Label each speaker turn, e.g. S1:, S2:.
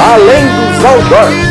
S1: além dos outdoors.